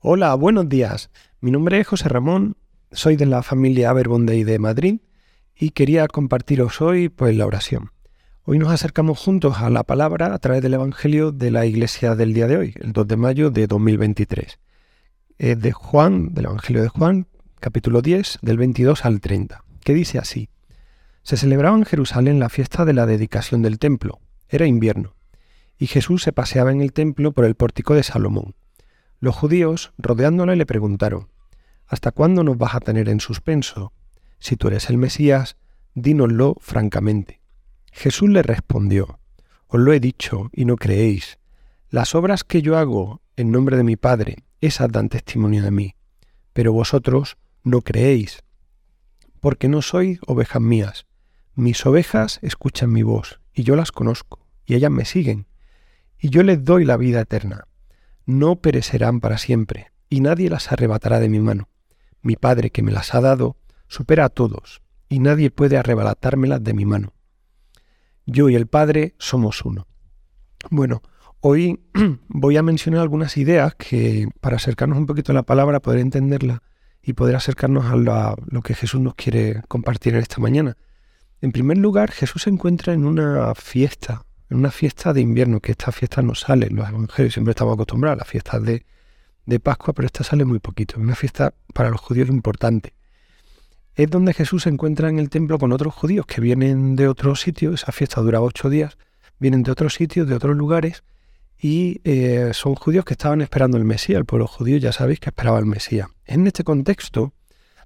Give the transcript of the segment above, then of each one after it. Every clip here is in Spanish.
Hola, buenos días. Mi nombre es José Ramón, soy de la familia Aberbondey de Madrid y quería compartiros hoy pues la oración. Hoy nos acercamos juntos a la palabra a través del Evangelio de la Iglesia del día de hoy, el 2 de mayo de 2023. Es de Juan, del Evangelio de Juan, capítulo 10, del 22 al 30, que dice así. Se celebraba en Jerusalén la fiesta de la dedicación del templo. Era invierno, y Jesús se paseaba en el templo por el pórtico de Salomón. Los judíos, rodeándole, le preguntaron, ¿Hasta cuándo nos vas a tener en suspenso? Si tú eres el Mesías, dínoslo francamente. Jesús le respondió, Os lo he dicho y no creéis. Las obras que yo hago en nombre de mi Padre, esas dan testimonio de mí, pero vosotros no creéis, porque no sois ovejas mías. Mis ovejas escuchan mi voz, y yo las conozco, y ellas me siguen, y yo les doy la vida eterna no perecerán para siempre, y nadie las arrebatará de mi mano. Mi Padre que me las ha dado supera a todos, y nadie puede arrebatármelas de mi mano. Yo y el Padre somos uno. Bueno, hoy voy a mencionar algunas ideas que para acercarnos un poquito a la palabra, poder entenderla y poder acercarnos a lo que Jesús nos quiere compartir en esta mañana. En primer lugar, Jesús se encuentra en una fiesta, en una fiesta de invierno, que esta fiesta no sale los evangelios, siempre estamos acostumbrados a las fiestas de, de Pascua, pero esta sale muy poquito, es una fiesta para los judíos importante. Es donde Jesús se encuentra en el templo con otros judíos que vienen de otros sitios, esa fiesta dura ocho días, vienen de otros sitios, de otros lugares, y eh, son judíos que estaban esperando el Mesías, el pueblo judío ya sabéis que esperaba el Mesías. En este contexto,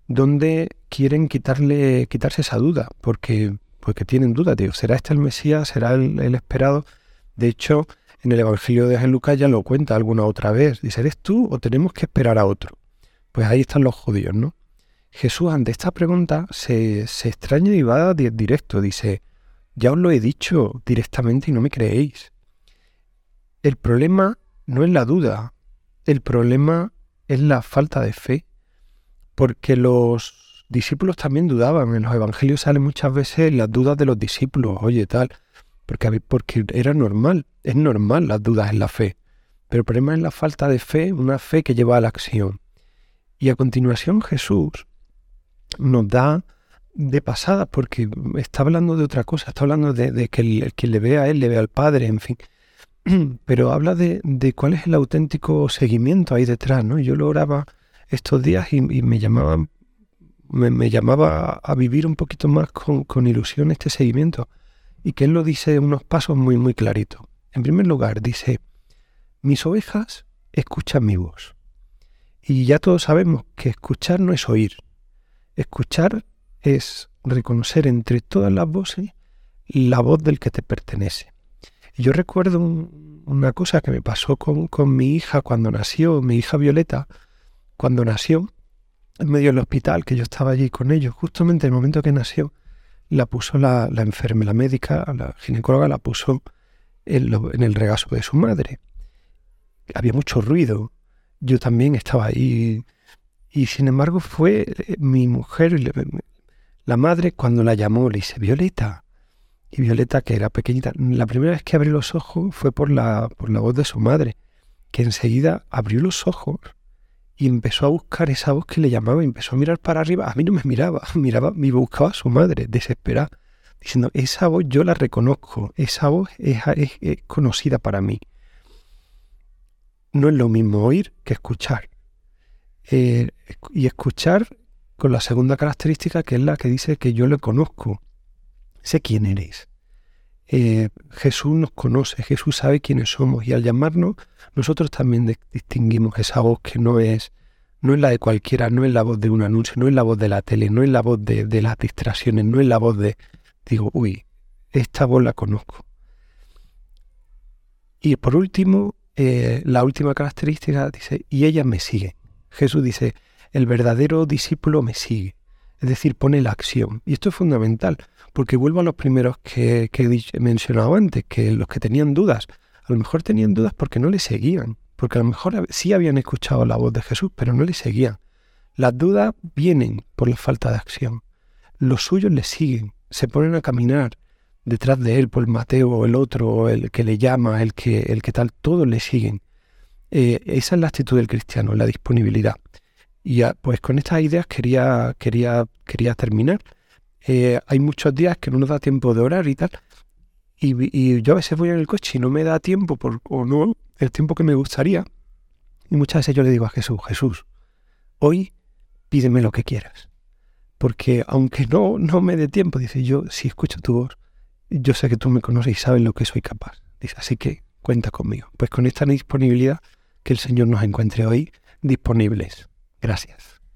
donde quieren quitarle, quitarse esa duda, porque porque tienen dudas, digo, ¿será este el Mesías? ¿Será el, esperado? De hecho, en el Evangelio de Lucas ya lo cuenta alguna otra vez. Dice, ¿eres tú o tenemos que esperar a otro? Pues ahí están los judíos, ¿no? Jesús ante esta pregunta se, se extraña y va directo. Dice, ya os lo he dicho directamente y no me creéis. El problema no es la duda, el problema es la falta de fe, porque los discípulos también dudaban. En los evangelios salen muchas veces las dudas de los discípulos, oye, tal, porque, porque era normal, es normal las dudas en la fe. Pero el problema es la falta de fe, una fe que lleva a la acción. Y a continuación Jesús nos da de pasada, porque está hablando de otra cosa, está hablando de, que el, que le ve a Él, le ve al Padre, en fin. Pero habla de, cuál es el auténtico seguimiento ahí detrás, ¿no? Yo lo oraba estos días y me llamaban me, llamaba a vivir un poquito más con, ilusión este seguimiento y que él lo dice unos pasos muy, muy claritos. En primer lugar, dice, mis ovejas escuchan mi voz. Y ya todos sabemos que escuchar no es oír. Escuchar es reconocer entre todas las voces la voz del que te pertenece. Yo recuerdo una cosa que me pasó con, con mi hija cuando nació, mi hija Violeta, cuando nació, en medio del hospital, que yo estaba allí con ellos, justamente en el momento que nació, la puso la, enfermera, la médica, la ginecóloga, la puso en, en, el regazo de su madre. Había mucho ruido, yo también estaba ahí, y sin embargo fue eh, mi mujer, la madre, cuando la llamó, le dice, Violeta. Y Violeta, que era pequeñita, la primera vez que abrió los ojos fue por la, por la voz de su madre, que enseguida abrió los ojos y empezó a buscar esa voz que le llamaba, empezó a mirar para arriba. A mí no me miraba, miraba, me buscaba a su madre, desesperada, diciendo, esa voz yo la reconozco, esa voz es, conocida para mí. No es lo mismo oír que escuchar. Eh, y escuchar con la segunda característica que es la que dice que yo le conozco, sé quién eres. Eh, Jesús nos conoce, Jesús sabe quiénes somos y al llamarnos nosotros también distinguimos esa voz que no es, no es la de cualquiera, no es la voz de un anuncio, no es la voz de la tele, no es la voz de, las distracciones, no es la voz de, digo, uy, esta voz la conozco. Y por último, eh, la última característica dice, y ella me sigue. Jesús dice, el verdadero discípulo me sigue. Es decir, pone la acción. Y esto es fundamental, porque vuelvo a los primeros que, he mencionado antes, que los que tenían dudas, a lo mejor tenían dudas porque no le seguían, porque a lo mejor sí habían escuchado la voz de Jesús, pero no le seguían. Las dudas vienen por la falta de acción. Los suyos le siguen, se ponen a caminar detrás de él, por el Mateo o el otro, o el que le llama, el que, el que tal, todos le siguen. Eh, esa es la actitud del cristiano, la disponibilidad. Y pues con estas ideas quería, quería, quería terminar. Eh, hay muchos días que no nos da tiempo de orar y tal. Y, yo a veces voy en el coche y no me da tiempo, por, o no el tiempo que me gustaría. Y muchas veces yo le digo a Jesús, Jesús, hoy pídeme lo que quieras. Porque aunque no, no me dé tiempo, dice yo, si escucho tu voz, yo sé que tú me conoces y sabes lo que soy capaz. Dice, así que cuenta conmigo. Pues con esta disponibilidad, que el Señor nos encuentre hoy disponibles. Gracias.